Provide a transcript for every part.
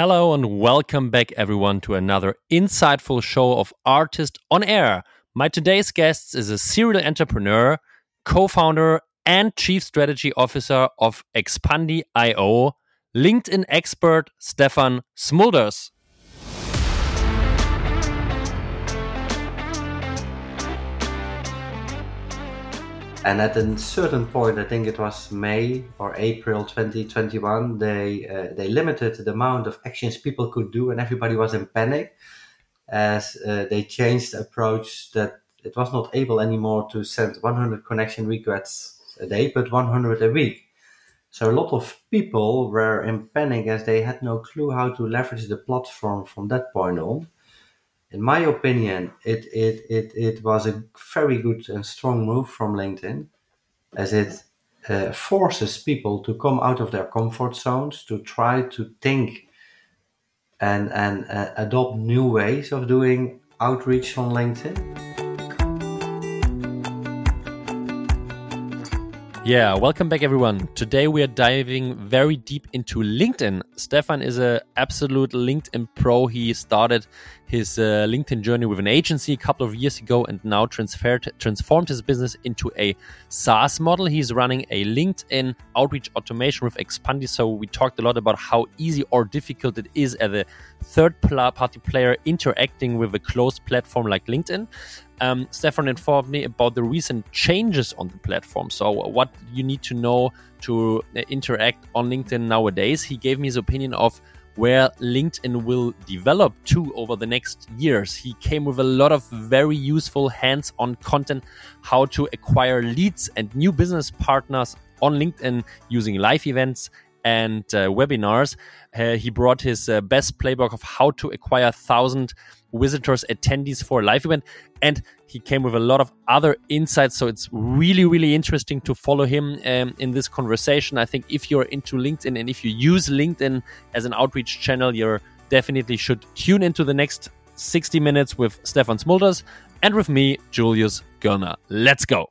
Hello and welcome back, everyone, to another insightful show of Artist on Air. My today's guest is a serial entrepreneur, co founder, and chief strategy officer of Expandi.io, LinkedIn expert Stefan Smulders. And at a certain point, I think it was May or April 2021, they uh, they limited the amount of actions people could do, and everybody was in panic as uh, they changed the approach that it was not able anymore to send 100 connection requests a day, but 100 a week. So a lot of people were in panic as they had no clue how to leverage the platform from that point on in my opinion, it, it, it, it was a very good and strong move from LinkedIn as it uh, forces people to come out of their comfort zones to try to think and, and uh, adopt new ways of doing outreach on LinkedIn. Yeah, welcome back everyone. Today we are diving very deep into LinkedIn. Stefan is a absolute LinkedIn pro. He started his uh, LinkedIn journey with an agency a couple of years ago and now transferred transformed his business into a SaaS model. He's running a LinkedIn outreach automation with Expandi. So we talked a lot about how easy or difficult it is as a third party player interacting with a closed platform like LinkedIn um, Stefan informed me about the recent changes on the platform. So, what you need to know to uh, interact on LinkedIn nowadays. He gave me his opinion of where LinkedIn will develop to over the next years. He came with a lot of very useful hands on content, how to acquire leads and new business partners on LinkedIn using live events and uh, webinars. Uh, he brought his uh, best playbook of how to acquire 1,000 visitors, attendees for a live event. And he came with a lot of other insights. So it's really, really interesting to follow him um, in this conversation. I think if you're into LinkedIn and if you use LinkedIn as an outreach channel, you definitely should tune into the next 60 minutes with Stefan Smulders and with me, Julius Göllner. Let's go.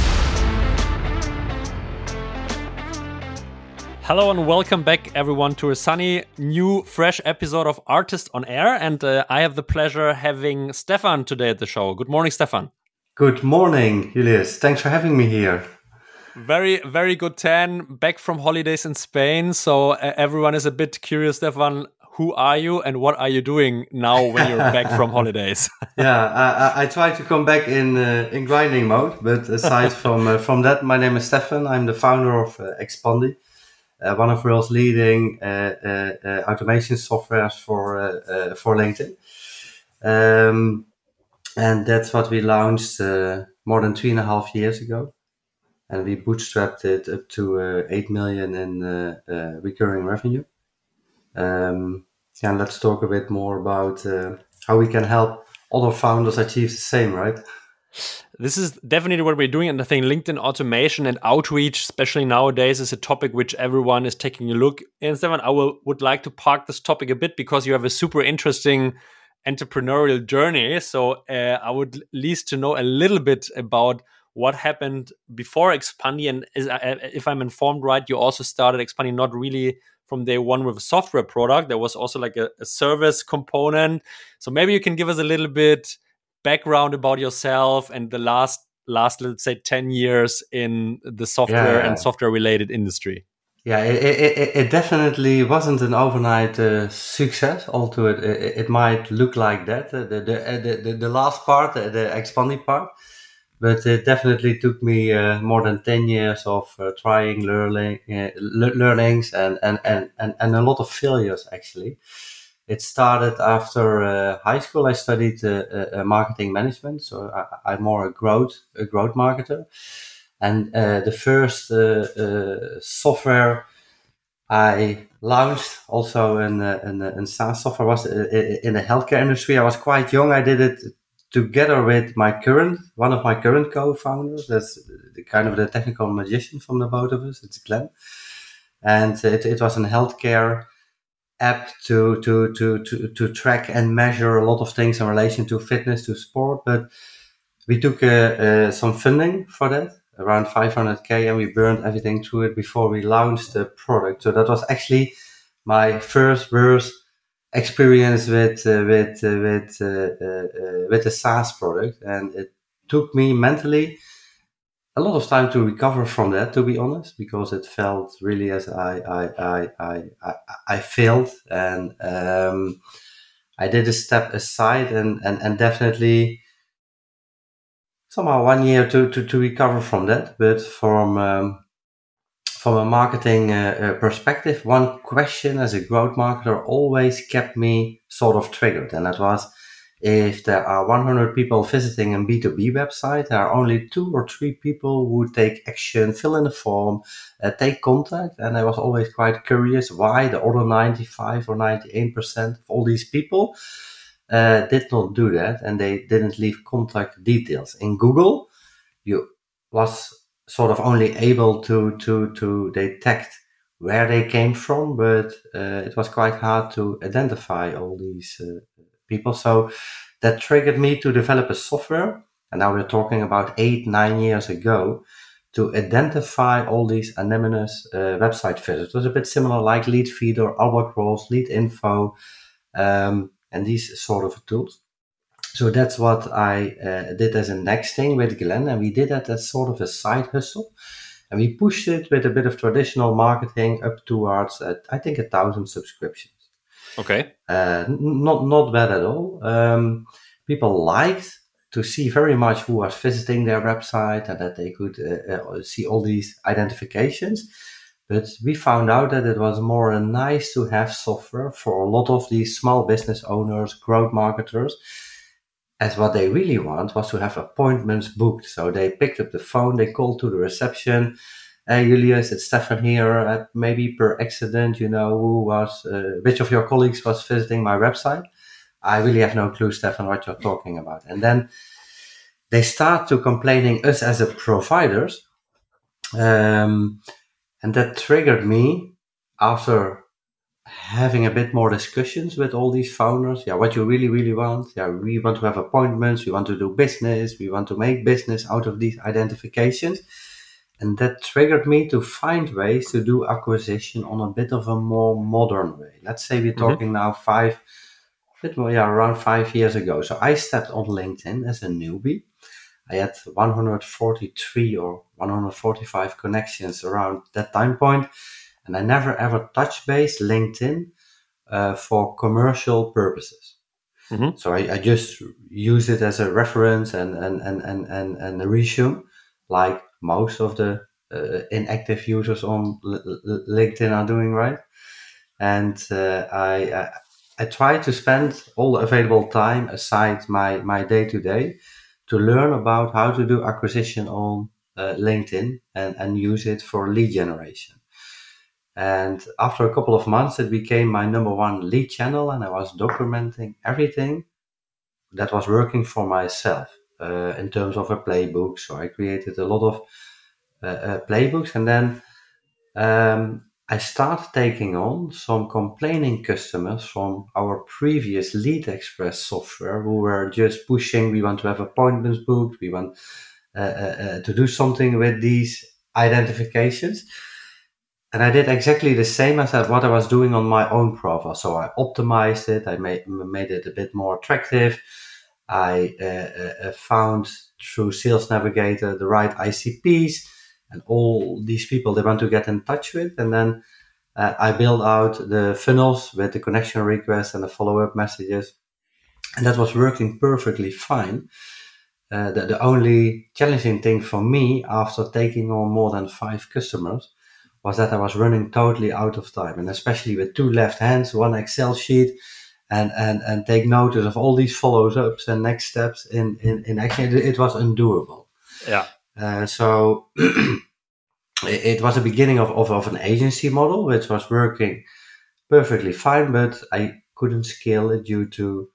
Hello and welcome back, everyone, to a sunny, new, fresh episode of Artist on Air. And uh, I have the pleasure having Stefan today at the show. Good morning, Stefan. Good morning, Julius. Thanks for having me here. Very, very good 10. Back from holidays in Spain. So uh, everyone is a bit curious, Stefan. Who are you and what are you doing now when you're back from holidays? yeah, I, I, try to come back in uh, in grinding mode. But aside from uh, from that, my name is Stefan. I'm the founder of uh, Expandi, one of world's leading uh, automation softwares for for LinkedIn. Um, and that's what we launched more than three and a half years ago. And we bootstrapped it up to uh, 8 million in uh, uh recurring revenue. Um, yeah, let's talk a bit more about how we can help other founders achieve the same, right? This is definitely what we're doing. And I think LinkedIn automation and outreach, especially nowadays, is a topic which everyone is taking a look. And Stefan, I will, would like to park this topic a bit because you have a super interesting entrepreneurial journey. So uh, I would at least to know a little bit about what happened before Expandi. And is, uh, if I'm informed right, you also started Expandi not really from day one with a software product. There was also like a, a service component. So maybe you can give us a little bit background about yourself and the last last let's say 10 years in the software yeah. and software related industry yeah, it, it, it definitely wasn't an overnight uh, success. Although it, it, it might look like that, uh, the, the, uh, the, the, last part, uh, the Expandi part, but it definitely took me uh, more than 10 years of uh, trying, learning, learnings and, and, and, and, and a lot of failures actually. It started after uh, high school. I studied uh, uh, marketing management, so I, I'm more a growth, a growth marketer. And uh, the first uh, uh, software I launched also in, in, in SaaS software was in the healthcare industry. I was quite young. I did it together with my current, one of my current co-founders, that's kind of the technical magician from the both of us, it's Glenn. And it, it was a healthcare app to, to, to, to, to track and measure a lot of things in relation to fitness, to sport. But we took uh, uh, some funding for that, around 500k, and we burned everything through it before we launched the product. So that was actually my first worst experience with uh, with uh, with uh, uh, uh, with the SaaS product, and it took me mentally a lot of time to recover from that, to be honest, because it felt really as I I I I I, failed, and um, I did a step aside, and and and definitely somehow one year to to, to recover from that, but from um, from a marketing uh, uh, perspective, one question as a growth marketer always kept me sort of triggered. And that was if there are 100 people visiting a B2B website, there are only two or three people who take action, fill in a form, uh, take contact. And I was always quite curious why the other 95 or 98% of all these people uh, did not do that and they didn't leave contact details. In Google, you was sort of only able to to to detect where they came from, but uh, it was quite hard to identify all these uh, people. So that triggered me to develop a software, and now we're talking about eight nine years ago, to identify all these anonymous uh, website visitors. A bit similar like Leadfeeder, Albacross, Lead Info, um, and these sort of tools so that's what I uh, did as a next thing with Glenn, and we did that as sort of a side hustle, and we pushed it with a bit of traditional marketing up towards uh, I think a thousand subscriptions. Okay, uh, not not bad at all. Um, people liked to see very much who was visiting their website and that they could uh, uh, see all these identifications. But we found out that it was more a nice to have software for a lot of these small business owners, growth marketers as what they really want was to have appointments booked. So they picked up the phone, they called to the reception. Hey, Julius, it's Stefan here. Uh, maybe per accident, you know, who was, uh, which of your colleagues was visiting my website? I really have no clue, Stefan, what you're talking about. And then they start to complaining us as a providers. Um, and that triggered me after having a bit more discussions with all these founders. Yeah, what you really, really want. Yeah, we want to have appointments. We want to do business. We want to make business out of these identifications. And that triggered me to find ways to do acquisition on a bit of a more modern way. Let's say we're mm-hmm. talking mm-hmm. now five, bit more, yeah, around five years ago. So I stepped on LinkedIn as a newbie. I had 143 or 145 connections around that time point and I never ever touch base LinkedIn uh, for commercial purposes. Mm-hmm. So I, I, just use it as a reference and and and and and, and a resume, like most of the uh, inactive users on LinkedIn are doing, right? And uh, I, I I try to spend all the available time aside my my day to day to learn about how to do acquisition on uh, LinkedIn and and use it for lead generation. And after a couple of months, it became my number one lead channel, and I was documenting everything that was working for myself uh, in terms of a playbook. So I created a lot of uh, uh, playbooks, and then um, I started taking on some complaining customers from our previous Lead Express software who were just pushing. We want to have appointments booked. We want uh, uh, to do something with these identifications and I did exactly the same as what I was doing on my own profile. So I optimized it. I made made it a bit more attractive. I uh, uh, uh found through Sales Navigator the right ICPs and all these people they want to get in touch with. And then uh, I built out the funnels with the connection requests and the follow up messages, and that was working perfectly fine. Uh, the, the only challenging thing for me after taking on more than five customers was that I was running totally out of time, and especially with two left hands, one Excel sheet, and and and take notice of all these follows ups and next steps in in in action. It, it was undoable. Yeah. Uh, so it, it, was the beginning of, of of an agency model which was working perfectly fine, but I couldn't scale it due to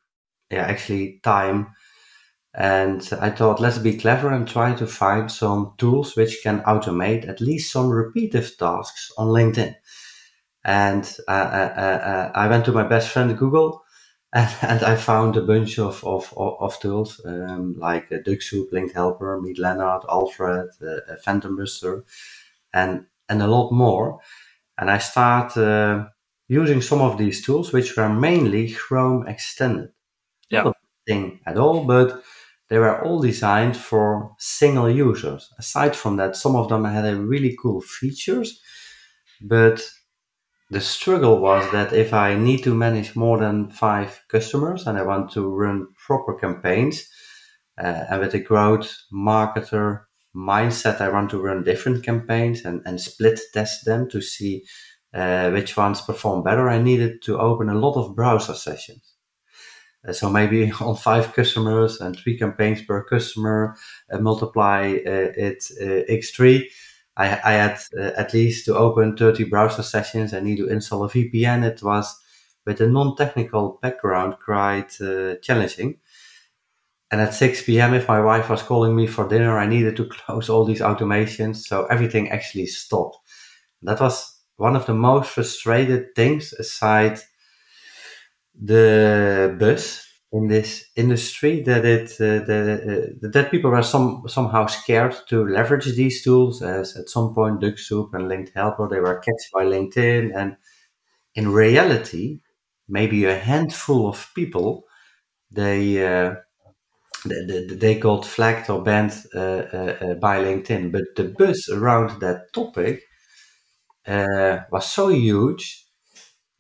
yeah actually time And I thought, let's be clever and try to find some tools which can automate at least some repetitive tasks on LinkedIn. And uh, uh, uh, uh I went to my best friend Google and, and I found a bunch of, of, of, tools um, like uh, Dux-Soup, Linked Helper, Meet Leonard, Alfred, uh, Phantom Buster, and, and a lot more. And I start uh, using some of these tools, which were mainly Chrome extended. Yeah. Not a thing at all, but they were all designed for single users. Aside from that, some of them had a really cool features, but the struggle was that if I need to manage more than five customers and I want to run proper campaigns, uh, and with a growth marketer mindset, I want to run different campaigns and, and split test them to see uh, which ones perform better. I needed to open a lot of browser sessions. Uh, so maybe on five customers and three campaigns per customer, uh, multiply uh, it uh, x3. I, I had uh, at least to open 30 browser sessions. I need to install a VPN. It was with a non-technical background quite challenging. And at 6 p.m., if my wife was calling me for dinner, I needed to close all these automations. So everything actually stopped. That was one of the most frustrated things aside the buzz in this industry that it uh, the, uh, that people were some somehow scared to leverage these tools as at some point Dux-Soup and Linked Helper they were catched by LinkedIn. And in reality maybe a handful of people they uh, they, they got flagged or banned uh, uh, uh, by LinkedIn. But the buzz around that topic was so huge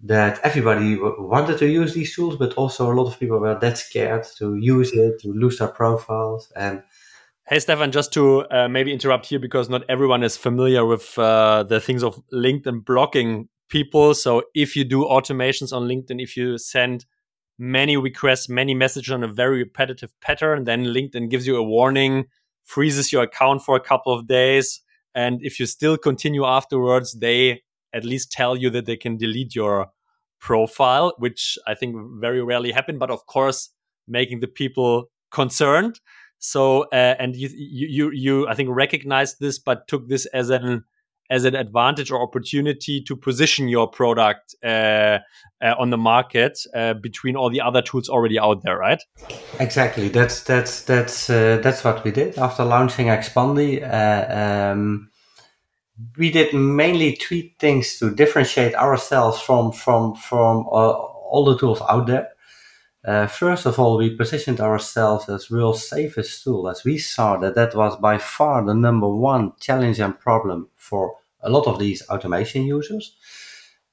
that everybody wanted to use these tools, but also a lot of people were that scared to use it, to lose their profiles. And hey, Stefan, just to uh, maybe interrupt here because not everyone is familiar with uh, the things of LinkedIn blocking people. So if you do automations on LinkedIn, if you send many requests, many messages on a very repetitive pattern, then LinkedIn gives you a warning, freezes your account for a couple of days. And if you still continue afterwards, they at least tell you that they can delete your profile, which I think very rarely happen. But of course, making the people concerned. So uh, and you, you you I think recognized this, but took this as an as an advantage or opportunity to position your product uh, uh, on the market uh, between all the other tools already out there, right? Exactly. That's that's that's uh, that's what we did after launching Expandi. Uh, um, we did mainly three things to differentiate ourselves from from from uh, all the tools out there. Uh, first of all, we positioned ourselves as real safest tool, as we saw that that was by far the number one challenge and problem for a lot of these automation users.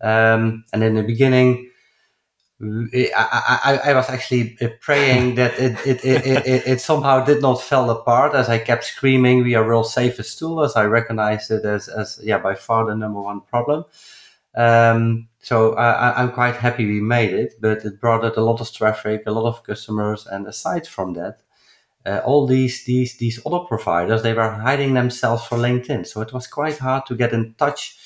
Um, and in the beginning, I, I, I was actually uh, praying that it it, it, it, it, somehow did not fall apart as I kept screaming, we are real safest tool, as I recognized it as, as yeah, by far the number one problem. Um, so I, I'm quite happy we made it, but it brought it a lot of traffic, a lot of customers. And aside from that, uh, all these, these, these other providers, they were hiding themselves for LinkedIn. So it was quite hard to get in touch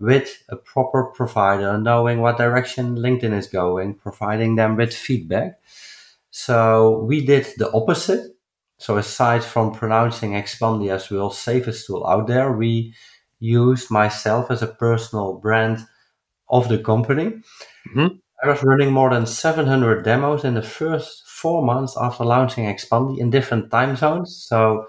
with a proper provider, knowing what direction LinkedIn is going, providing them with feedback. So we did the opposite. So aside from pronouncing Expandi as the safest tool out there, we used myself as a personal brand of the company. Mm-hmm. I was running more than 700 demos in the first four months after launching Expandi in different time zones. So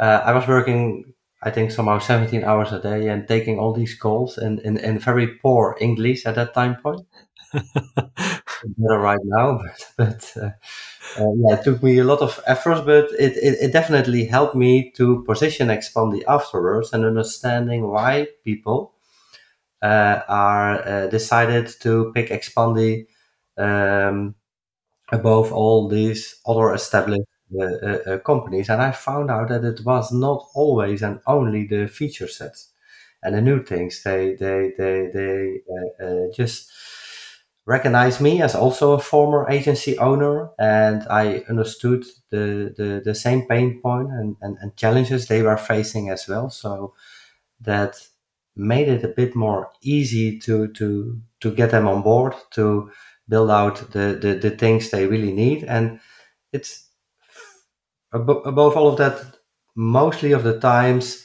uh, I was working I think somehow 17 hours a day and taking all these calls in, in, in very poor English at that time point. better right now, but, but uh, uh, yeah, it took me a lot of effort, but it, it, it definitely helped me to position Expandi afterwards and understanding why people uh, are uh, decided to pick Expandi um, above all these other established uh, companies, and I found out that it was not always and only the feature sets and the new things. They they they they just recognized me as also a former agency owner, and I understood the the, the same pain point and, and, and challenges they were facing as well. So that made it a bit more easy to to to get them on board to build out the the, the things they really need and it's abo- above all of that, mostly of the times,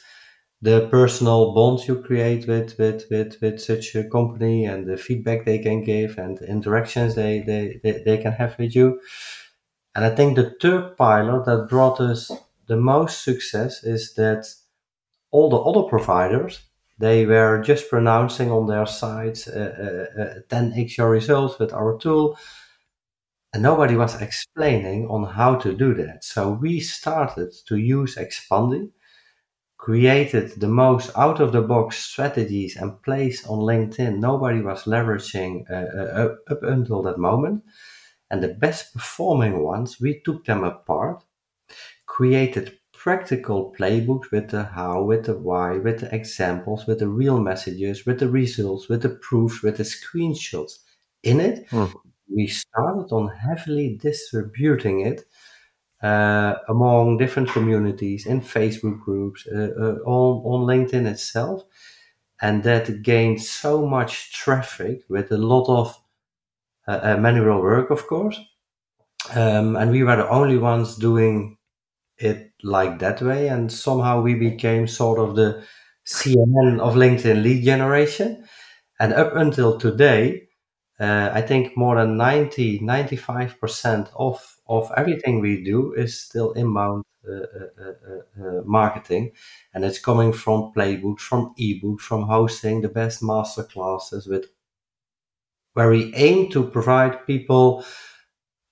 the personal bonds you create with with with, with such a company and the feedback they can give and the interactions they, they, they, they can have with you. And I think the third pillar that brought us the most success is that all the other providers they were just pronouncing on their sites uh, uh, uh, 10x your results with our tool and nobody was explaining on how to do that so we started to use expandi created the most out of the box strategies and plays on linkedin nobody was leveraging uh, uh, up, up until that moment and the best performing ones we took them apart created practical playbooks with the how, with the why, with the examples, with the real messages, with the results, with the proofs, with the screenshots in it. Mm. We started on heavily distributing it uh, among different communities in Facebook groups, uh, uh, on, on LinkedIn itself. And that gained so much traffic with a lot of uh, uh, manual work, of course. Um, and we were the only ones doing it like that way, and somehow we became sort of the CNN of LinkedIn lead generation. And up until today, uh, I think more than 90, 95% of, of everything we do is still inbound uh, uh, uh, uh marketing. And it's coming from playbooks, from ebooks, from hosting the best master classes with where we aim to provide people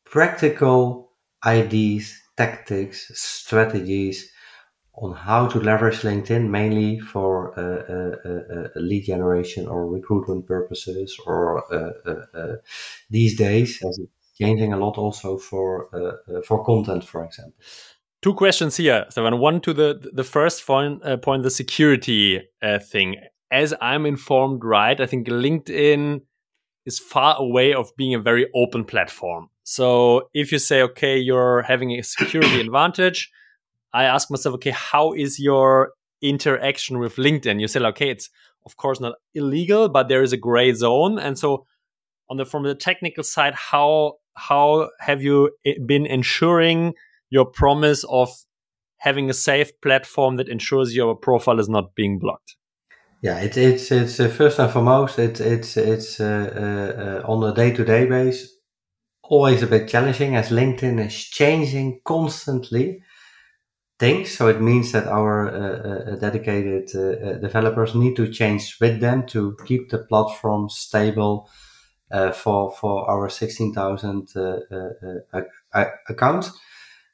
practical ideas tactics, strategies on how to leverage LinkedIn mainly for uh, uh, uh, uh lead generation or recruitment purposes, or uh, uh, these days as it's changing a lot also for for content, for example. Two questions here, Stefan. One to the the first point, point the security thing. As I'm informed, right? I think LinkedIn is far away of being a very open platform. So if you say, okay, you're having a security advantage, I ask myself, okay, how is your interaction with LinkedIn? You say, okay, it's of course not illegal, but there is a gray zone. And so on the from the technical side, how how have you been ensuring your promise of having a safe platform that ensures your profile is not being blocked? Yeah, it, it's it's uh, first and foremost it, it's it's uh, uh, on a day to day base always a bit challenging as LinkedIn is changing constantly things. So it means that our uh, uh, dedicated uh, uh developers need to change with them to keep the platform stable uh, for for our 16,000 uh, accounts.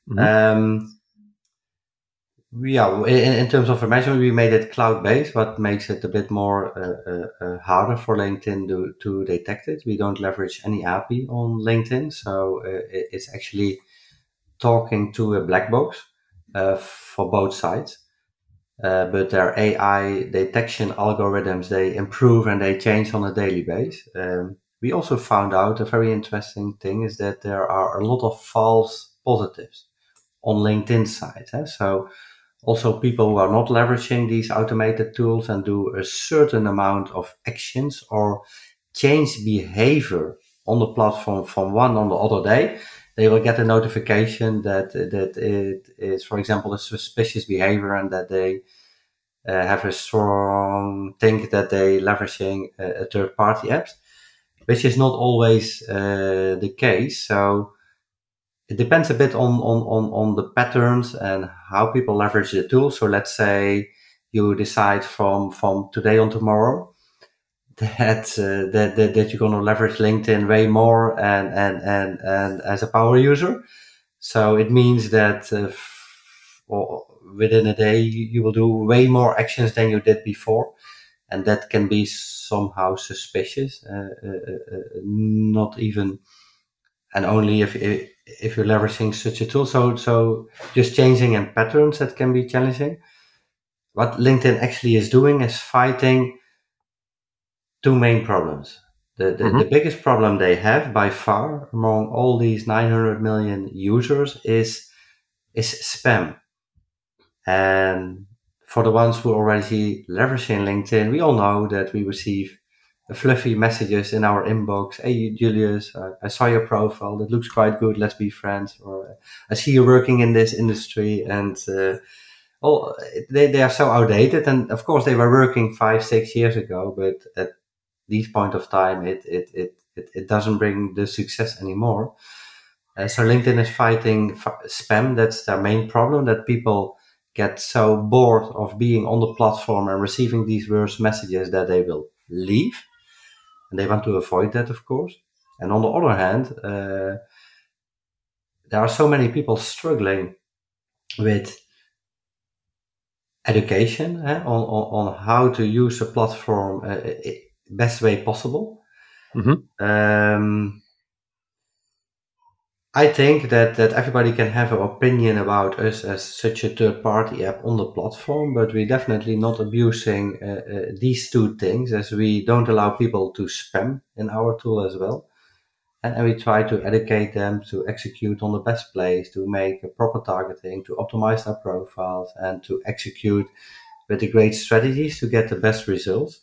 Mm-hmm. Um, yeah, in, in, terms of information, we made it cloud based, but makes it a bit more uh, uh, uh harder for LinkedIn to, to detect it. We don't leverage any API on LinkedIn, so uh, it's actually talking to a black box uh, for both sides. Uh, but their AI detection algorithms they improve and they change on a daily basis. Um, we also found out a very interesting thing is that there are a lot of false positives on LinkedIn sites. Eh? So also people who are not leveraging these automated tools and do a certain amount of actions or change behavior on the platform from one on the other day, they will get a notification that that it is, for example, a suspicious behavior and that they uh, have a strong think that they leveraging a, a third party apps, which is not always uh, the case. So it depends a bit on, on, on, on the patterns and how people leverage the tool. So let's say you decide from, from today on tomorrow that, uh, that, that, that, you're going to leverage LinkedIn way more and, and, and, and as a power user. So it means that uh, within a day, you will do way more actions than you did before. And that can be somehow suspicious, uh, uh, uh, not even, and only if, if you're leveraging such a tool. So, so just changing in patterns that can be challenging. What LinkedIn actually is doing is fighting two main problems. The, the, mm-hmm. the biggest problem they have by far among all these 900 million users is, is spam. And for the ones who already leveraging LinkedIn, we all know that we receive fluffy messages in our inbox. Hey, Julius, I, I saw your profile. That looks quite good. Let's be friends. Or I see you working in this industry and, uh, oh, they, they are so outdated. And of course they were working five, six years ago, but at this point of time, it, it, it, it, it doesn't bring the success anymore. Uh, so LinkedIn is fighting f- spam. That's their main problem that people get so bored of being on the platform and receiving these worse messages that they will leave. And they want to avoid that, of course. And on the other hand, uh, there are so many people struggling with education eh, on, on, on how to use the platform uh, best way possible. Mm-hmm. Um, I think that, that everybody can have an opinion about us as such a third party app on the platform, but we're definitely not abusing uh, uh, these two things as we don't allow people to spam in our tool as well. And, and we try to educate them to execute on the best place, to make a proper targeting, to optimize their profiles and to execute with the great strategies to get the best results.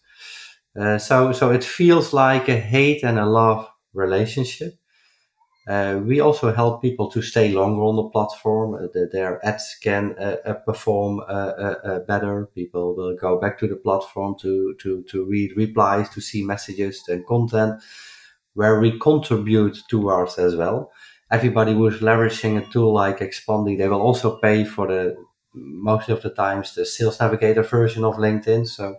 Uh, so, so it feels like a hate and a love relationship uh, we also help people to stay longer on the platform. Uh, their ads can uh, uh perform uh, better. People will go back to the platform to, to, to read replies, to see messages and content where we contribute towards as well. Everybody who is leveraging a tool like Expandi, they will also pay for the most of the times the sales navigator version of LinkedIn. So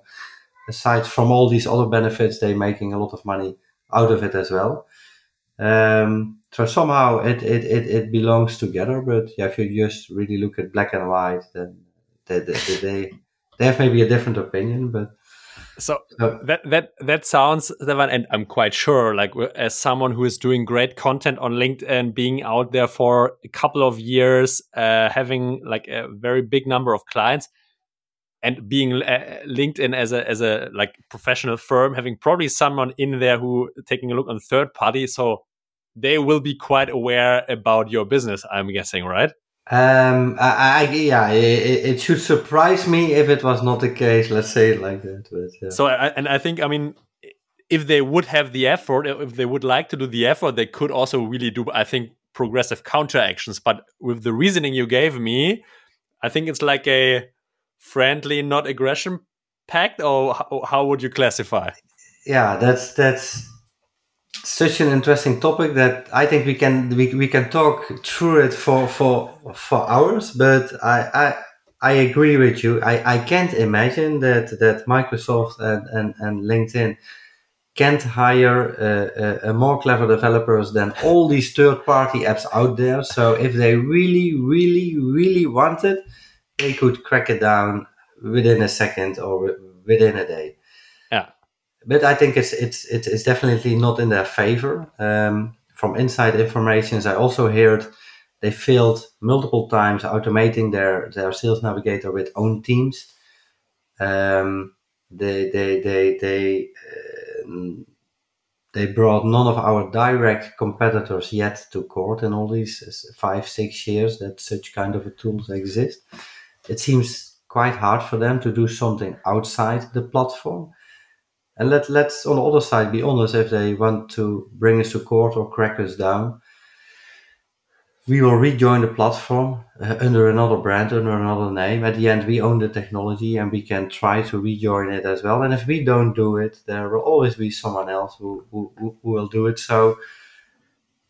aside from all these other benefits, they're making a lot of money out of it as well. Um, so somehow it, it, it, it belongs together. But yeah, if you just really look at black and white, then they, they, they, they have maybe a different opinion, but. So, that that that sounds Stefan, and I'm quite sure, like as someone who is doing great content on LinkedIn, being out there for a couple of years, uh, having like a very big number of clients, and being uh, LinkedIn as a as a like professional firm, having probably someone in there who taking a look on third party. So they will be quite aware about your business. I'm guessing, right? Um, I, I yeah, it, it, should surprise me if it was not the case. Let's say it like that. But, yeah. So, and I think, I mean, if they would have the effort, if they would like to do the effort, they could also really do, I think, progressive counter actions. But with the reasoning you gave me, I think it's like a friendly, not aggression pact, or how, how would you classify? Yeah, that's that's such an interesting topic that I think we can we, we can talk through it for for for hours. But I I, I agree with you. I, I can't imagine that that Microsoft and and, and LinkedIn can't hire uh, more clever developers than all these third party apps out there. So if they really really really wanted, they could crack it down within a second or within a day Yeah, but I think it's it's it's definitely not in their favor. Um, from inside informations, I also heard they failed multiple times automating their their sales navigator with own teams. Um, they they they they uh, they brought none of our direct competitors yet to court in all these five six years that such kind of tools exist. It seems quite hard for them to do something outside the platform and let let's on the other side be honest, if they want to bring us to court or crack us down, we will rejoin the platform uh, under another brand, under another name. At the end, we own the technology and we can try to rejoin it as well. And if we don't do it, there will always be someone else who, who, who will do it. So,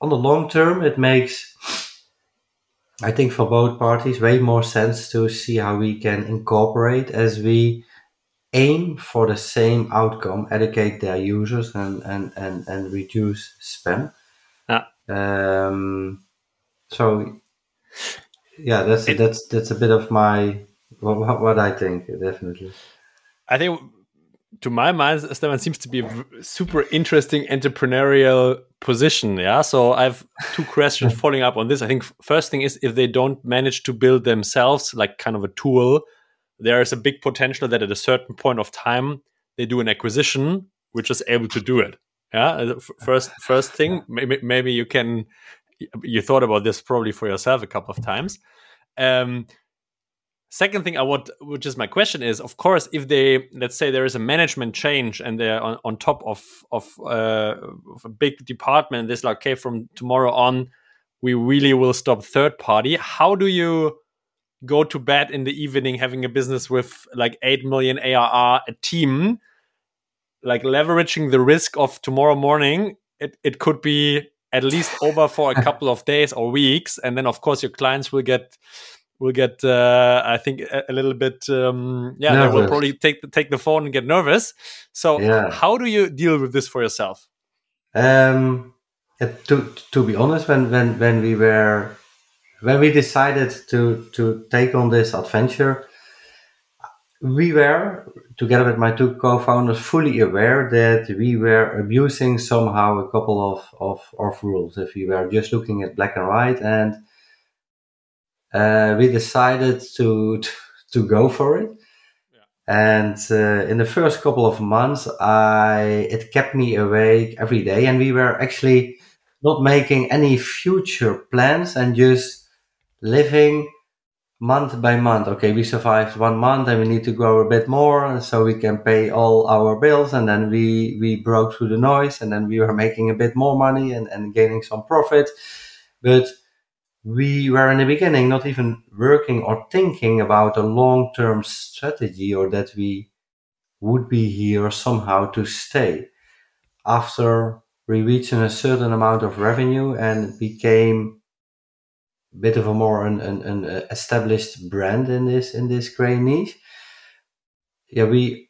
on the long term, it makes, I think, for both parties, way more sense to see how we can incorporate as we aim for the same outcome, educate their users and, and, and, and reduce spam. Yeah. Um, so yeah, that's it, that's that's a bit of my what, what I think definitely. I think to my mind, Stefan seems to be a super interesting entrepreneurial position. Yeah. So I have two questions following up on this. I think first thing is if they don't manage to build themselves like kind of a tool there is a big potential that at a certain point of time they do an acquisition which is able to do it. Yeah, uh, first first thing, maybe maybe you can you thought about this probably for yourself a couple of times. Um, Second thing I would, which is my question is, of course, if they, let's say there is a management change and they're on, on top of of, uh, of a big department, this like, okay, from tomorrow on, we really will stop third party. How do you go to bed in the evening having a business with like eight million ARR, a team, like leveraging the risk of tomorrow morning? It it could be at least over for a couple of days or weeks, and then of course your clients will get will get uh, I think a, a little bit um, yeah nervous. they will probably take the, take the phone and get nervous. So yeah. how do you deal with this for yourself? Um, to to be honest, when when when we were when we decided to to take on this adventure, we were together with my two co-founders fully aware that we were abusing somehow a couple of of, of rules if we were just looking at black and white and uh, we decided to, to go for it. And uh, in the first couple of months, I it kept me awake every day, and we were actually not making any future plans and just living month by month. Okay, we survived one month, and we need to grow a bit more, so we can pay all our bills. And then we we broke through the noise, and then we were making a bit more money and, and gaining some profit. But we were in the beginning not even working or thinking about a long term strategy or that we would be here somehow to stay. After we reached a certain amount of revenue and became a bit of a more an, an, an established brand in this in this gray niche, yeah, we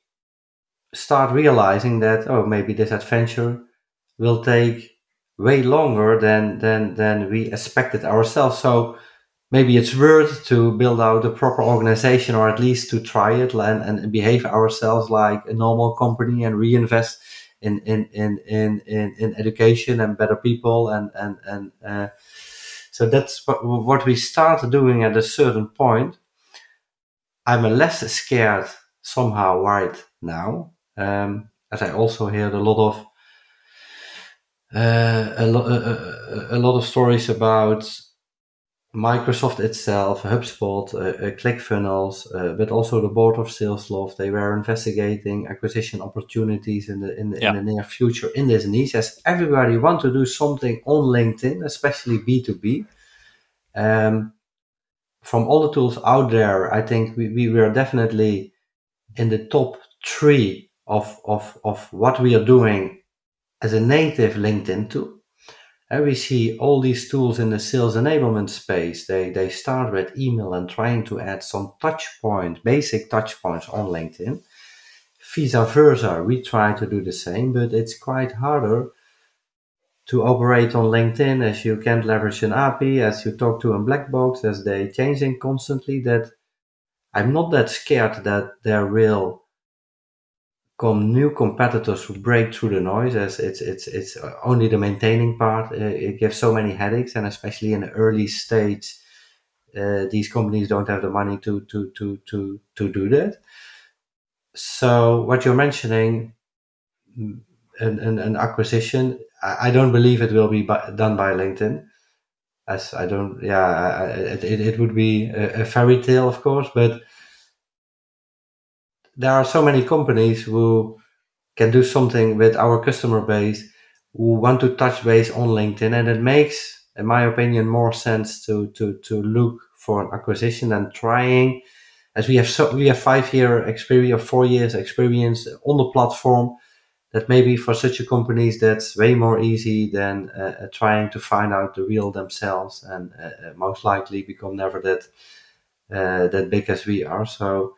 start realizing that oh maybe this adventure will take way longer than than than we expected ourselves. So maybe it's worth to build out a proper organization or at least to try it and, and behave ourselves like a normal company and reinvest in in in in in, in education and better people and and and uh, so that's what, what we start doing at a certain point. I'm a less scared somehow right now, um, as I also heard a lot of uh, a, lo- a, a, lot of stories about Microsoft itself, HubSpot, uh, uh, ClickFunnels, uh, but also the board of Salesloft. They were investigating acquisition opportunities in the in the, yeah. in the near future in this niche. As everybody want to do something on LinkedIn, especially B two B. Um, from all the tools out there, I think we, we were definitely in the top three of, of, of what we are doing as a native LinkedIn tool. And we see all these tools in the sales enablement space. They, they start with email and trying to add some touch point, basic touch points on LinkedIn. Vice versa, we try to do the same, but it's quite harder to operate on LinkedIn as you can't leverage an API, as you talk to a black box, as they changing constantly. That I'm not that scared that there will come new competitors who break through the noise as it's it's it's only the maintaining part uh, it gives so many headaches and especially in the early stage uh, these companies don't have the money to to to to to do that. So what you're mentioning mm, an, an, an acquisition I, I, don't believe it will be by, done by linkedin. As i don't yeah I, it, it would be a, a fairy tale of course but there are so many companies who can do something with our customer base who want to touch base on LinkedIn, and it makes, in my opinion, more sense to to to look for an acquisition than trying. As we have so we have five year experience, or four years experience on the platform. That maybe for such a companies that's way more easy than uh, uh trying to find out the real themselves, and uh, uh, most likely become never that uh, that big as we are. So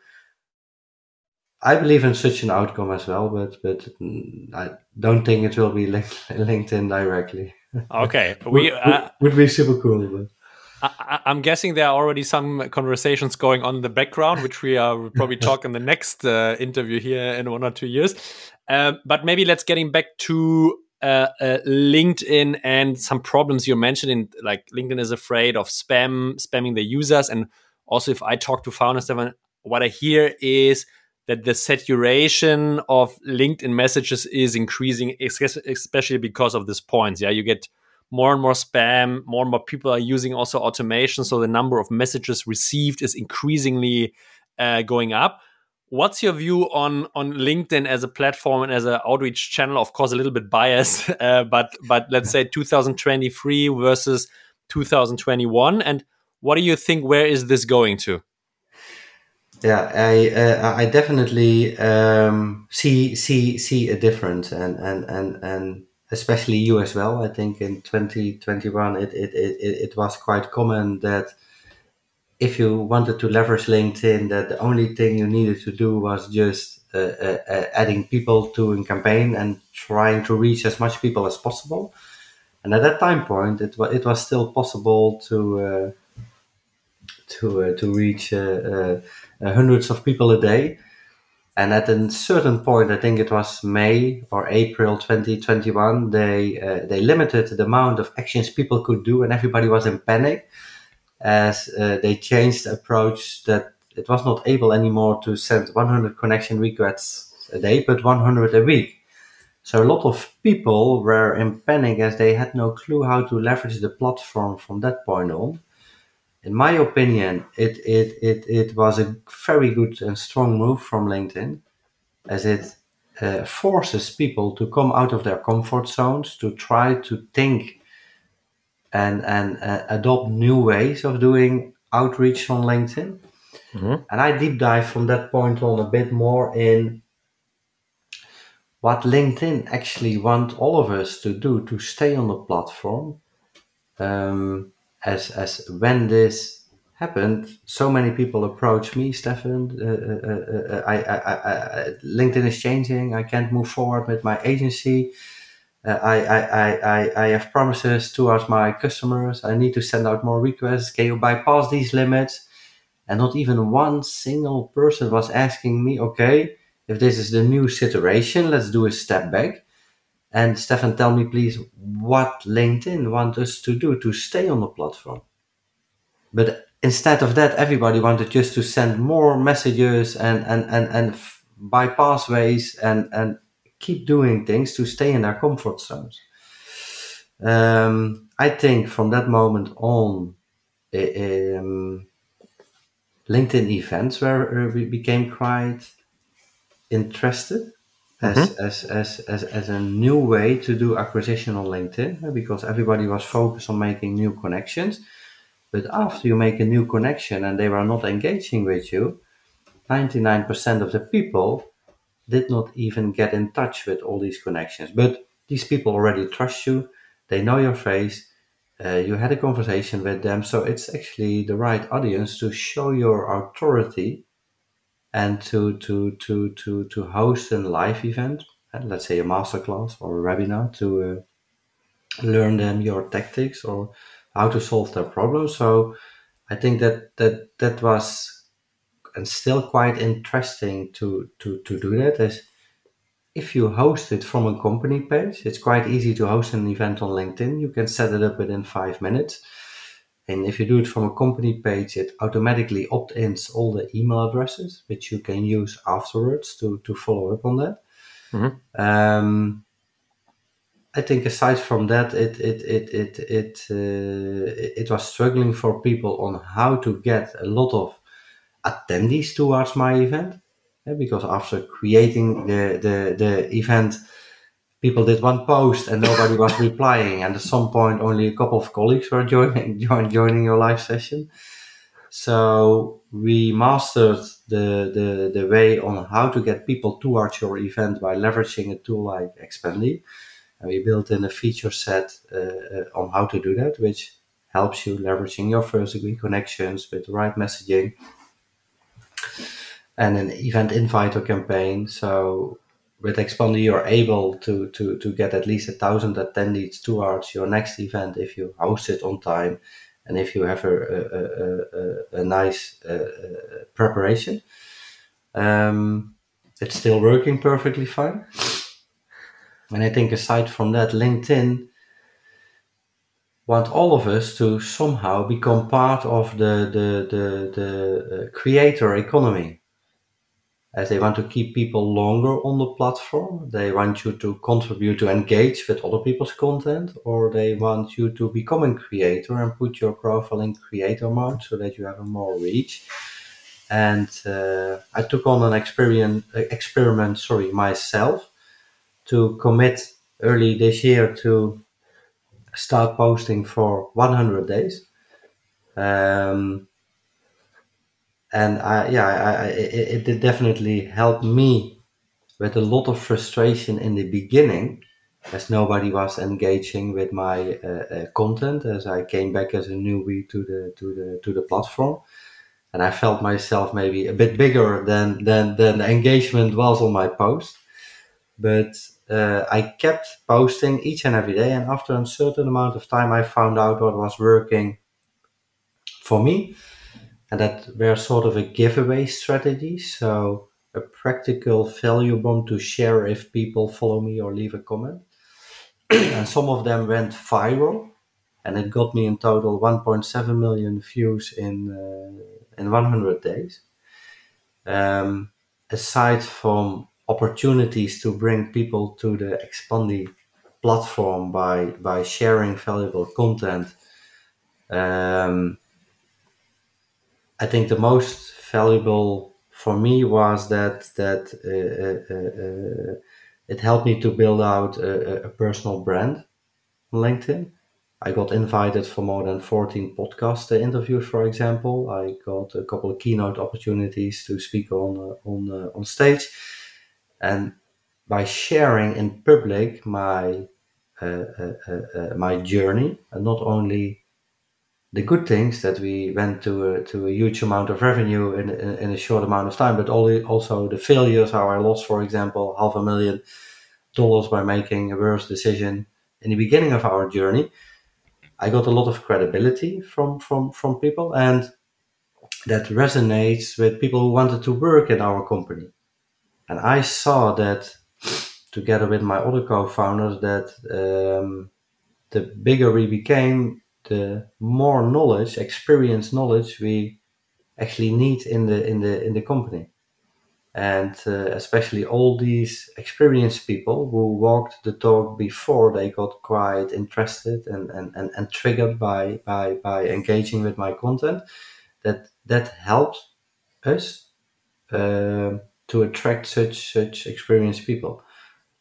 I believe in such an outcome as well, but but I don't think it will be linked, LinkedIn directly. Okay, we would, uh, would, be super cool. But. I, am guessing there are already some conversations going on in the background, which we are probably talk in the next uh, interview here in one or two years. Uh, but maybe let's getting back to uh, uh, LinkedIn and some problems you mentioned. In like LinkedIn is afraid of spam, spamming the users, and also if I talk to founders, what I hear is that the saturation of LinkedIn messages is increasing, especially because of this points. Yeah, you get more and more spam, more and more people are using also automation. So the number of messages received is increasingly uh, going up. What's your view on on LinkedIn as a platform and as an outreach channel? Of course, a little bit biased, uh, but but let's say 2023 versus 2021. And what do you think? Where is this going to? Yeah, I uh, I definitely um, see see see a difference, and and and and especially you as well. I think in 2021 it it it, it was quite common that if you wanted to leverage LinkedIn, that the only thing you needed to do was just uh, uh, uh, adding people to a campaign and trying to reach as much people as possible. And at that time point, it was it was still possible to uh, to uh, to reach hundreds of people a day. And at a certain point, I think it was May or April 2021, they they limited the amount of actions people could do, and everybody was in panic as uh, they changed the approach that it was not able anymore to send 100 connection requests a day, but 100 a week. So a lot of people were in panic as they had no clue how to leverage the platform from that point on. In my opinion, it, it, it, it was a very good and strong move from LinkedIn as it uh, forces people to come out of their comfort zones, to try to think and and uh, adopt new ways of doing outreach on LinkedIn. Mm-hmm. And I deep dive from that point on a bit more in what LinkedIn actually want all of us to do to stay on the platform. Um, as as when this happened, so many people approached me, Stefan. Uh, uh, uh, uh I, I, I, LinkedIn is changing. I can't move forward with my agency. Uh, I, I, I, I have promises towards my customers. I need to send out more requests. Can you bypass these limits? And not even one single person was asking me, okay, if this is the new situation, let's do a step back. And Stefan, tell me please what LinkedIn want us to do to stay on the platform. But instead of that, everybody wanted just to send more messages and, and, and, and bypass ways and, and keep doing things to stay in their comfort zones. Um, I think from that moment on, um, LinkedIn events where we became quite interested as, mm-hmm. as, as, as, as a new way to do acquisition on LinkedIn because everybody was focused on making new connections. But after you make a new connection and they were not engaging with you, 99% of the people did not even get in touch with all these connections. But these people already trust you, they know your face, uh, you had a conversation with them. So it's actually the right audience to show your authority and to, to, to, to, to host a live event, uh, let's say a masterclass or a webinar to uh, learn them your tactics or how to solve their problems. So I think that that that was and still quite interesting to, to, to do that is if you host it from a company page, it's quite easy to host an event on LinkedIn. You can set it up within five minutes. And if you do it from a company page, it automatically opt-ins all the email addresses, which you can use afterwards to, to follow up on that. Mm-hmm. Um, I think aside from that, it it it it it uh, it was struggling for people on how to get a lot of attendees towards my event. Yeah, because after creating the, the, the event, people did one post and nobody was replying. And at some point, only a couple of colleagues were joining, join, joining your live session. So we mastered the, the, the way on how to get people towards your event by leveraging a tool like Expandi. And we built in a feature set uh, uh on how to do that, which helps you leveraging your first degree connections with the right messaging and an event inviter campaign. So with Expandi, you're able to, to, to get at least a thousand attendees towards your next event if you host it on time and if you have a, a, a, a nice uh, uh, preparation. Um, it's still working perfectly fine. And I think aside from that, LinkedIn want all of us to somehow become part of the the the, the uh, creator economy. As they want to keep people longer on the platform. They want you to contribute to engage with other people's content, or they want you to become a creator and put your profile in creator mode so that you have a more reach. And uh, I took on an experiment, experiment, sorry, myself to commit early this year to start posting for 100 days. Um, and I, yeah, I, I, it, it definitely helped me with a lot of frustration in the beginning, as nobody was engaging with my uh, uh, content as I came back as a newbie to the to the to the platform, and I felt myself maybe a bit bigger than than than the engagement was on my post, but uh, I kept posting each and every day, and after a certain amount of time, I found out what was working for me, and that were sort of a giveaway strategy. So a practical value bomb to share if people follow me or leave a comment. and some of them went viral, and it got me in total 1.7 million views in uh, in 100 days. Um, aside from opportunities to bring people to the Expandi platform by by sharing valuable content. Um, I think the most valuable for me was that that uh, uh, uh, it helped me to build out a, a, personal brand on LinkedIn. I got invited for more than 14 podcast interviews, for example. I got a couple of keynote opportunities to speak on uh, on uh, on stage and by sharing in public my uh, uh, uh, uh, my journey and not only the good things that we went to a, to a huge amount of revenue in, in, in a short amount of time, but also the failures, how I lost, for example, half a million dollars by making a worse decision in the beginning of our journey. I got a lot of credibility from from from people, and that resonates with people who wanted to work in our company. And I saw that together with my other co-founders that um, the bigger we became, the more knowledge, experience knowledge we actually need in the in the in the company. And uh, especially all these experienced people who walked the talk before they got quite interested and, and, and, and triggered by, by, by engaging with my content, that that helped us uh, to attract such such experienced people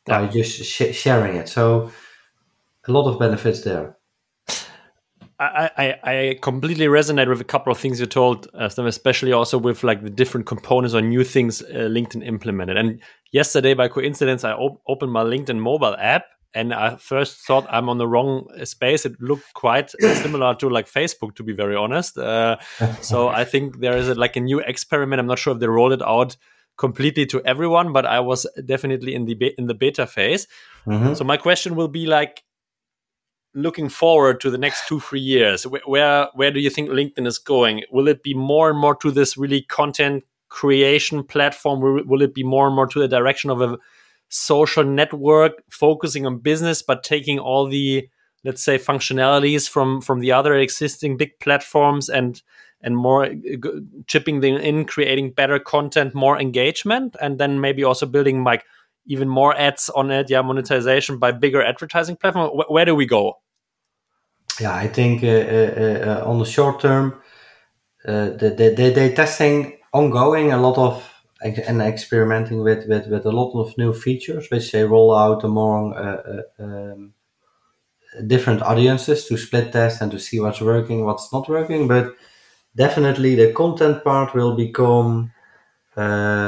yeah. by just sh- sharing it. So a lot of benefits there. I, I, I completely resonate with a couple of things you told, uh, especially also with like the different components or new things uh, LinkedIn implemented. And yesterday, by coincidence, I op- opened my LinkedIn mobile app, and I first thought I'm on the wrong space. It looked quite similar to like Facebook, to be very honest. Uh, so I think there is a, like a new experiment. I'm not sure if they rolled it out completely to everyone, but I was definitely in the be- in the beta phase. Mm-hmm. So my question will be like looking forward to the next two three years where where do you think linkedin is going? Will it be more and more to this really content creation platform? Will, it be more and more to the direction of a social network focusing on business but taking all the let's say functionalities from from the other existing big platforms and and more chipping them in, creating better content, more engagement, and then maybe also building like even more ads on it, yeah, monetization by bigger advertising platform. Where, do we go? Yeah, I think uh, uh, uh, on the short term, uh, they, they, they're testing ongoing a lot of and experimenting with, with, with a lot of new features, which they roll out among uh, um, different audiences to split test and to see what's working, what's not working. But definitely the content part will become uh,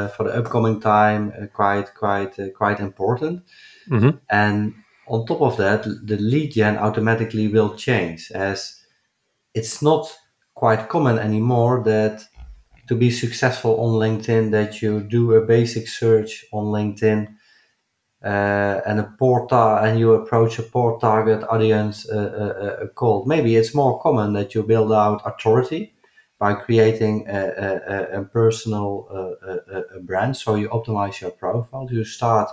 for the upcoming time uh, quite quite uh, quite important. Mm-hmm. And on top of that, the lead gen automatically will change as it's not quite common anymore that to be successful on LinkedIn that you do a basic search on LinkedIn uh, and a poor ta- and you approach a poor target audience uh, uh, uh cold. Maybe it's more common that you build out authority by creating a, a, a personal a, brand. So you optimize your profile. You start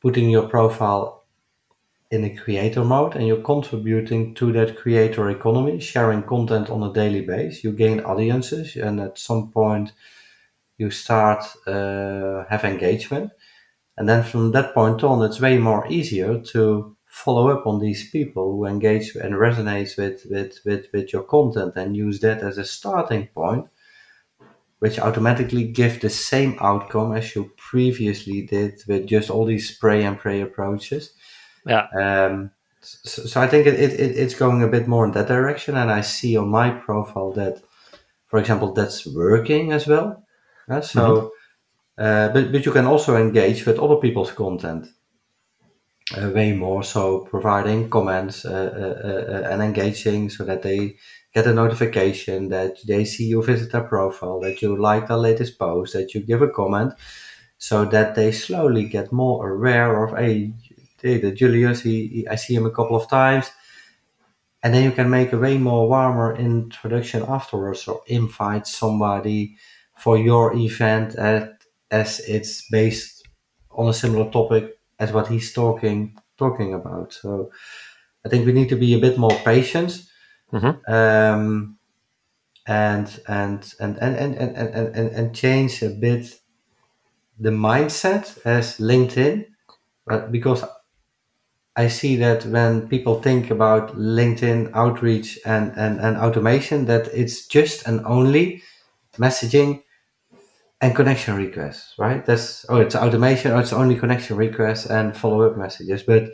putting your profile in a creator mode and you're contributing to that creator economy, sharing content on a daily basis. You gain audiences and at some point you start uh, have engagement, and then from that point on, it's way more easier to follow up on these people who engage and resonates with with with, with your content and use that as a starting point which automatically give the same outcome as you previously did with just all these spray and pray approaches yeah um, so, so, I think it, it, it's going a bit more in that direction, and I see on my profile that, for example, that's working as well. Yeah, so, mm-hmm. uh, but but you can also engage with other people's content uh, way more. So providing comments uh, uh, uh, and engaging so that they get a notification that they see you visit their profile, that you like their latest post, that you give a comment, so that they slowly get more aware of, hey, the Julius, he, I see him a couple of times. And then you can make a way more warmer introduction afterwards or invite somebody for your event at, as it's based on a similar topic as what he's talking talking about. So I think we need to be a bit more patient. Mm-hmm. Um, and, and, and, and, and, and, and, and, and change a bit the mindset as LinkedIn, but because I see that when people think about LinkedIn outreach and, and, and automation, that it's just and only messaging and connection requests, right? That's oh, it's automation, or it's only connection requests and follow up messages. But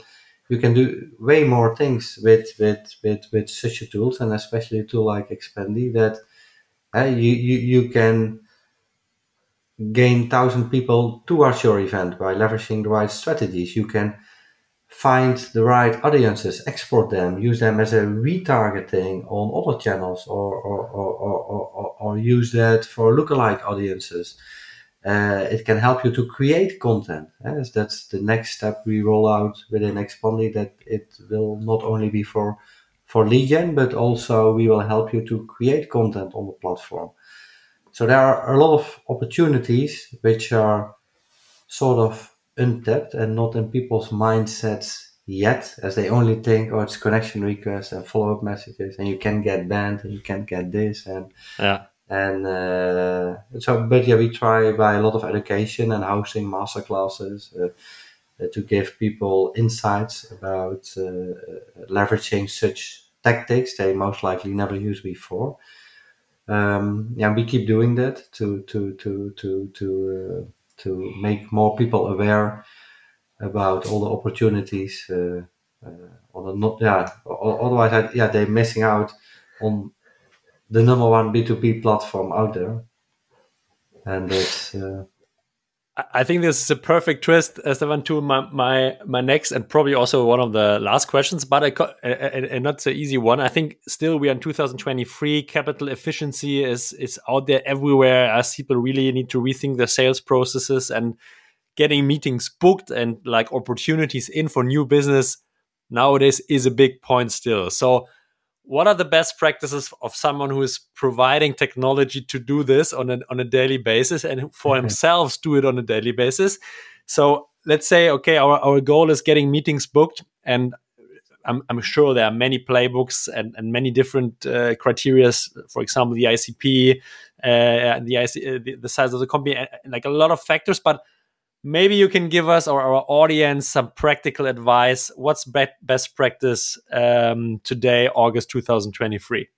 you can do way more things with with with with such a tools, and especially a tool like Expandi that uh, you, you you can gain thousand people towards your event by leveraging the right strategies. You can find the right audiences, export them, use them as a retargeting on other channels, or or, or, or, or use that for lookalike audiences. Uh, it can help you to create content. Yes, that's the next step we roll out within Expandi. That it will not only be for for lead gen, but also we will help you to create content on the platform. So there are a lot of opportunities which are sort of untapped and not in people's mindsets yet, as they only think, oh, it's connection requests and follow up messages, and you can get banned and you can get this and yeah. And uh, so, but yeah, we try by a lot of education and hosting master classes uh, uh, to give people insights about uh, leveraging such tactics they most likely never used before. Um, yeah, we keep doing that to to to to to uh, to make more people aware about all the opportunities uh, uh, not yeah otherwise I, yeah they're missing out on the number one b2b platform out there. And it's uh, I think this is a perfect twist, uh, Stefan, to my, my my next and probably also one of the last questions, but a, a, not so easy one. I think still we are in 2023. Capital efficiency is is out there everywhere as people really need to rethink their sales processes and getting meetings booked and like opportunities in for new business nowadays is a big point still. So what are the best practices of someone who is providing technology to do this on a, on a daily basis and for mm-hmm. themselves do it on a daily basis so let's say okay our, our goal is getting meetings booked and i'm, I'm sure there are many playbooks and, and many different uh, criteria for example the icp uh, the, IC, uh, the, the size of the company like a lot of factors but maybe you can give us or our audience some practical advice. What's be- best practice um, today, August 2023?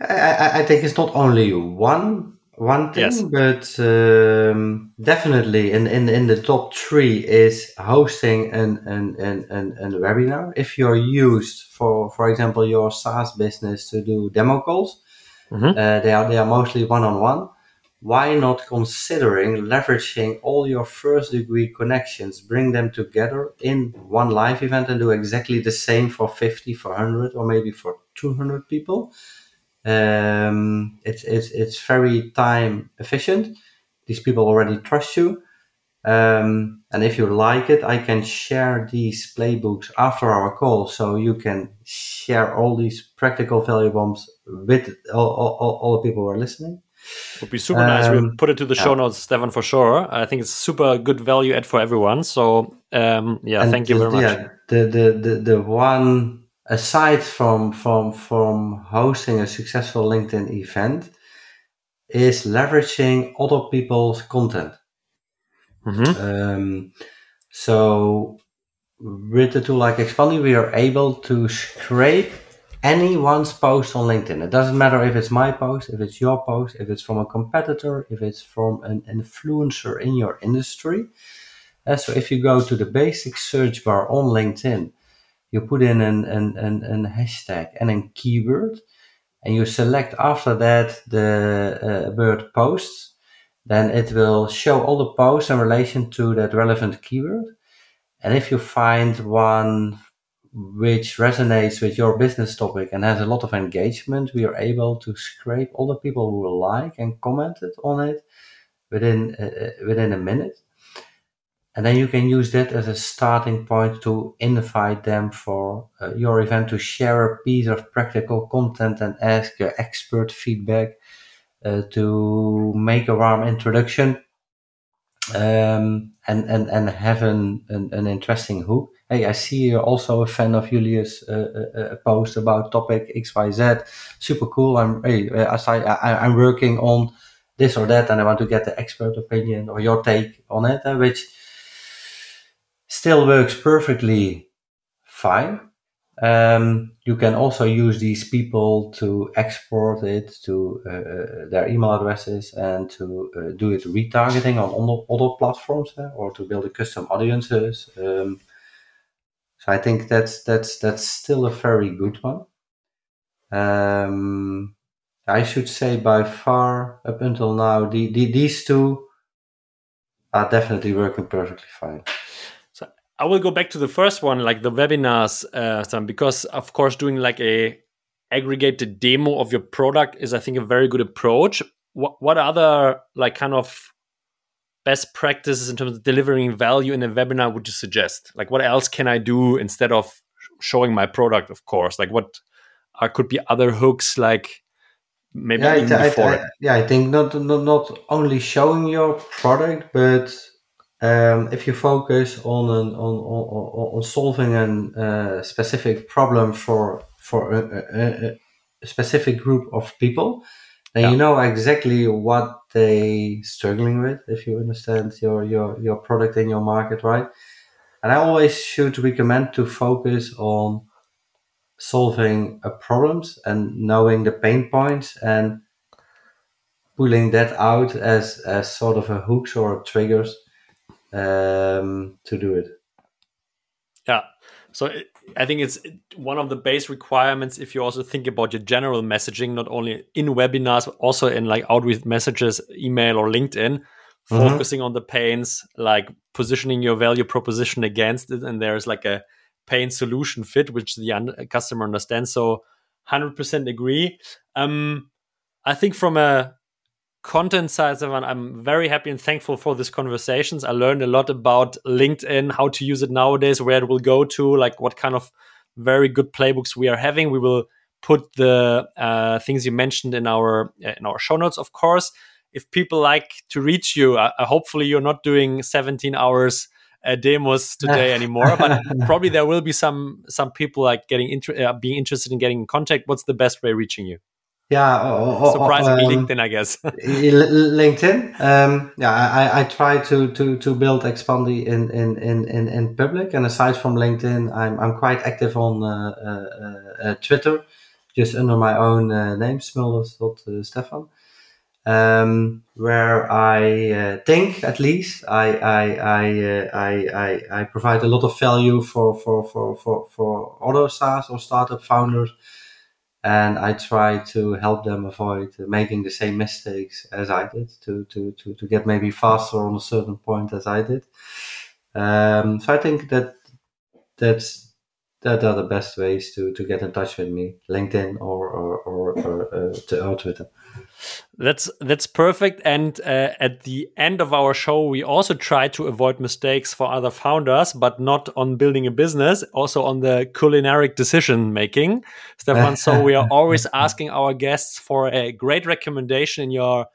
I, I, think it's not only one one thing, yes. but um, definitely in, in in the top three is hosting an an, an, an, an webinar. If you're used for for example your SaaS business to do demo calls, mm-hmm. uh, they are they are mostly one on one why not considering leveraging all your first degree connections, bring them together in one live event and do exactly the same for 50, for 100, or maybe for 200 people? Um, it's, it's, it's very time efficient. These people already trust you. Um, and if you like it, I can share these playbooks after our call so you can share all these practical value bombs with all, all, all the people who are listening. Would be super um, nice. We'll um, put it to the yeah. show notes, Stefan, for sure. I think it's super good value add for everyone. So um, yeah, and thank you very much. Yeah, the, the the the one aside from from from hosting a successful LinkedIn event is leveraging other people's content. Mhm. Um, so with the tool like Expandi, we are able to scrape anyone's post on LinkedIn. It doesn't matter if it's my post, if it's your post, if it's from a competitor, if it's from an influencer in your industry. Uh, so if you go to the basic search bar on LinkedIn, you put in an, an, an, an hashtag and a keyword, and you select after that the uh, word posts, then it will show all the posts in relation to that relevant keyword. And if you find one which resonates with your business topic and has a lot of engagement, we are able to scrape all the people who like and commented on it within uh, uh, within a minute. And then you can use that as a starting point to invite them for uh, your event to share a piece of practical content and ask your expert feedback uh, to make a warm introduction um, and, and, and have an, an, an interesting hook. Hey, I see you're also a fan of Julius' uh, uh, uh post about topic XYZ. Super cool. I'm, hey, uh, I, I, I'm working on this or that and I want to get the expert opinion or your take on it, which still works perfectly fine. Um, you can also use these people to export it to uh, their email addresses and to uh, do it retargeting on other, other platforms uh, or to build a custom audiences. Um, so I think that's that's that's still a very good one. Um, I should say by far up until now, the, the, these two are definitely working perfectly fine. So I will go back to the first one, like the webinars, uh, Sam, because of course doing like a aggregated demo of your product is, I think, a very good approach. What what other like kind of best practices in terms of delivering value in a webinar would you suggest? Like, what else can I do instead of showing my product? Of course, like what are, could be other hooks, like maybe yeah, even I, before. I, yeah, I think not, not not only showing your product, but um, if you focus on an, on, on, on solving a uh, specific problem for for a, a, a, specific group of people, then yeah. you know exactly what they struggling with. If you understand your your your product and your market, right? And I always should recommend to focus on solving a problems and knowing the pain points and pulling that out as as sort of a hooks or triggers um, to do it. Yeah. So I think it's one of the base requirements if you also think about your general messaging, not only in webinars, but also in like outreach messages, email or LinkedIn, mm-hmm. focusing on the pains, like positioning your value proposition against it. And there's like a pain solution fit, which the un- customer understands. So 100% agree. Um, I think from a content side, Stefan, I'm very happy and thankful for these conversations. I learned a lot about LinkedIn, how to use it nowadays, where it will go to, like what kind of very good playbooks we are having. We will put the uh, things you mentioned in our uh, in our show notes, of course. If people like to reach you, uh, uh hopefully you're not doing 17 hours uh, demos today anymore, but probably there will be some some people like getting inter- uh, being interested in getting in contact. What's the best way reaching you? Yeah, or, surprisingly um, LinkedIn, I guess. LinkedIn. Um, yeah, I, I try to to to build Expandi in in in in, in public, and aside from LinkedIn, I'm I'm quite active on uh, uh, uh, Twitter, just under my own uh, name, Smulders.Stefan. Um, where I uh, think, at least, I I I, uh, I I I provide a lot of value for for for for for other SaaS or startup founders and I try to help them avoid making the same mistakes as I did to to to, to get maybe faster on a certain point as I did. Um, so I think that that's that are the best ways to to get in touch with me, LinkedIn or or or, or, uh, to, or Twitter. That's that's perfect. And uh, at the end of our show, we also try to avoid mistakes for other founders, but not on building a business, also on the culinary decision making, Stefan. so we are always asking our guests for a great recommendation in your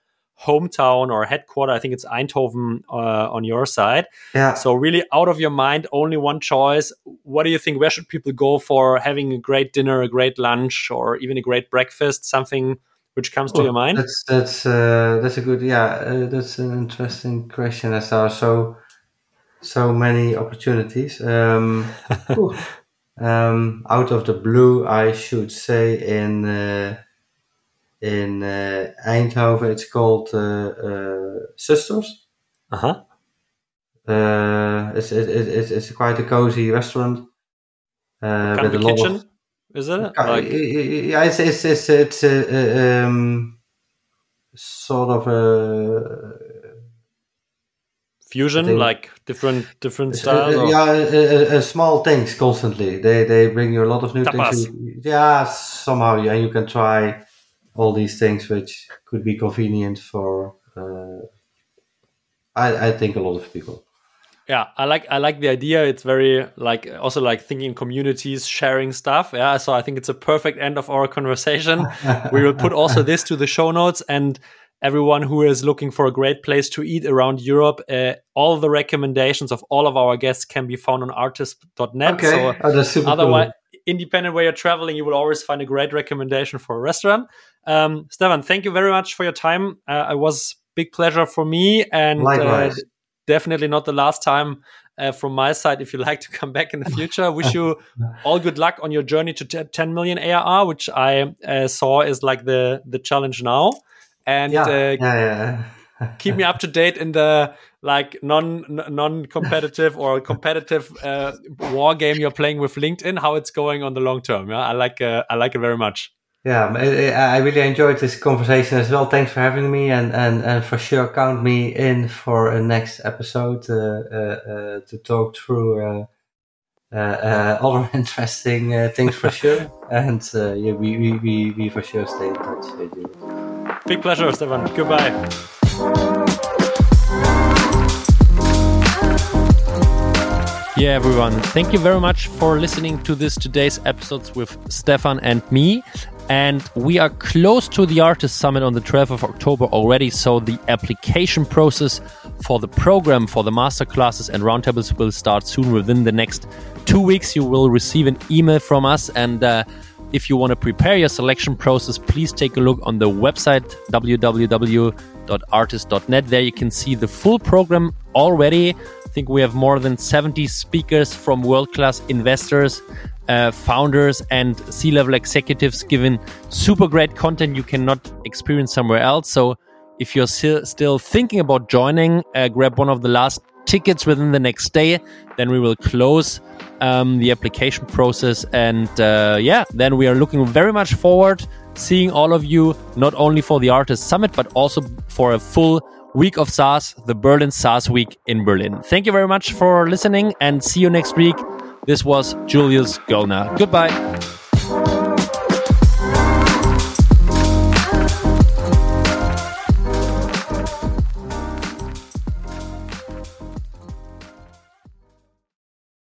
hometown or headquarter. I think it's Eindhoven uh, on your side. Yeah. So really out of your mind, only one choice. What do you think? Where should people go for having a great dinner, a great lunch, or even a great breakfast? Something which comes to your mind? That's that's uh, that's a good yeah. Uh, that's an interesting question. As there are so so many opportunities. Um, um, out of the blue, I should say in uh, in uh, Eindhoven, it's called uh, uh, Sisters. Uh-huh. Uh, it's, it, it, it's quite a cozy restaurant. Uh, with a kitchen, of, is it? Like... Yeah, it's it's it's, it's uh, um, sort of a fusion, like different different styles. Uh, yeah, small things constantly. They they bring you a lot of new Tapas. things. Yeah, somehow, yeah, you can try all these things, which could be convenient for. Uh, I I think a lot of people yeah i like i like the idea it's very like also like thinking communities sharing stuff yeah so i think it's a perfect end of our conversation we will put also this to the show notes and everyone who is looking for a great place to eat around europe uh, all the recommendations of all of our guests can be found on artist.net okay. so oh, otherwise cool. Independent where you're traveling you will always find a great recommendation for a restaurant um, stefan thank you very much for your time uh, it was big pleasure for me and uh, definitely not the last time uh, from my side. If you like to come back in the future, wish you all good luck on your journey to 10 million ARR, which I uh, saw is like the the challenge now. And yeah, uh, yeah, yeah. keep me up to date in the like non non competitive or competitive uh, war game you're playing with LinkedIn. How it's going on the long term? Yeah, I like uh, I like it very much. Yeah, I really enjoyed this conversation as well. Thanks for having me, and and, and for sure count me in for a next episode uh, uh, uh, to talk through uh, other interesting things for sure. And yeah, we, we, we, we for sure stay in touch. Big pleasure, Stefan. Goodbye. Yeah, everyone. Thank you very much for listening to this today's episodes with Stefan and me. And we are close to the Artist Summit on the 12th of October already. So the application process for the program, for the masterclasses and roundtables will start soon. Within the next two weeks, you will receive an email from us. And uh, if you want to prepare your selection process, please take a look on the website www.artist.net. There you can see the full program already. Think we have more than 70 speakers from world class investors uh, founders and C level executives giving super great content you cannot experience somewhere else. So if you're still thinking about joining, uh, grab one of the last tickets within the next day. Then we will close um, the application process. And uh, yeah, then we are looking very much forward seeing all of you, not only for the Artist Summit, but also for a full week of SaaS, the Berlin SaaS Week in Berlin. Thank you very much for listening and see you next week. This was Julius Göllner. Goodbye.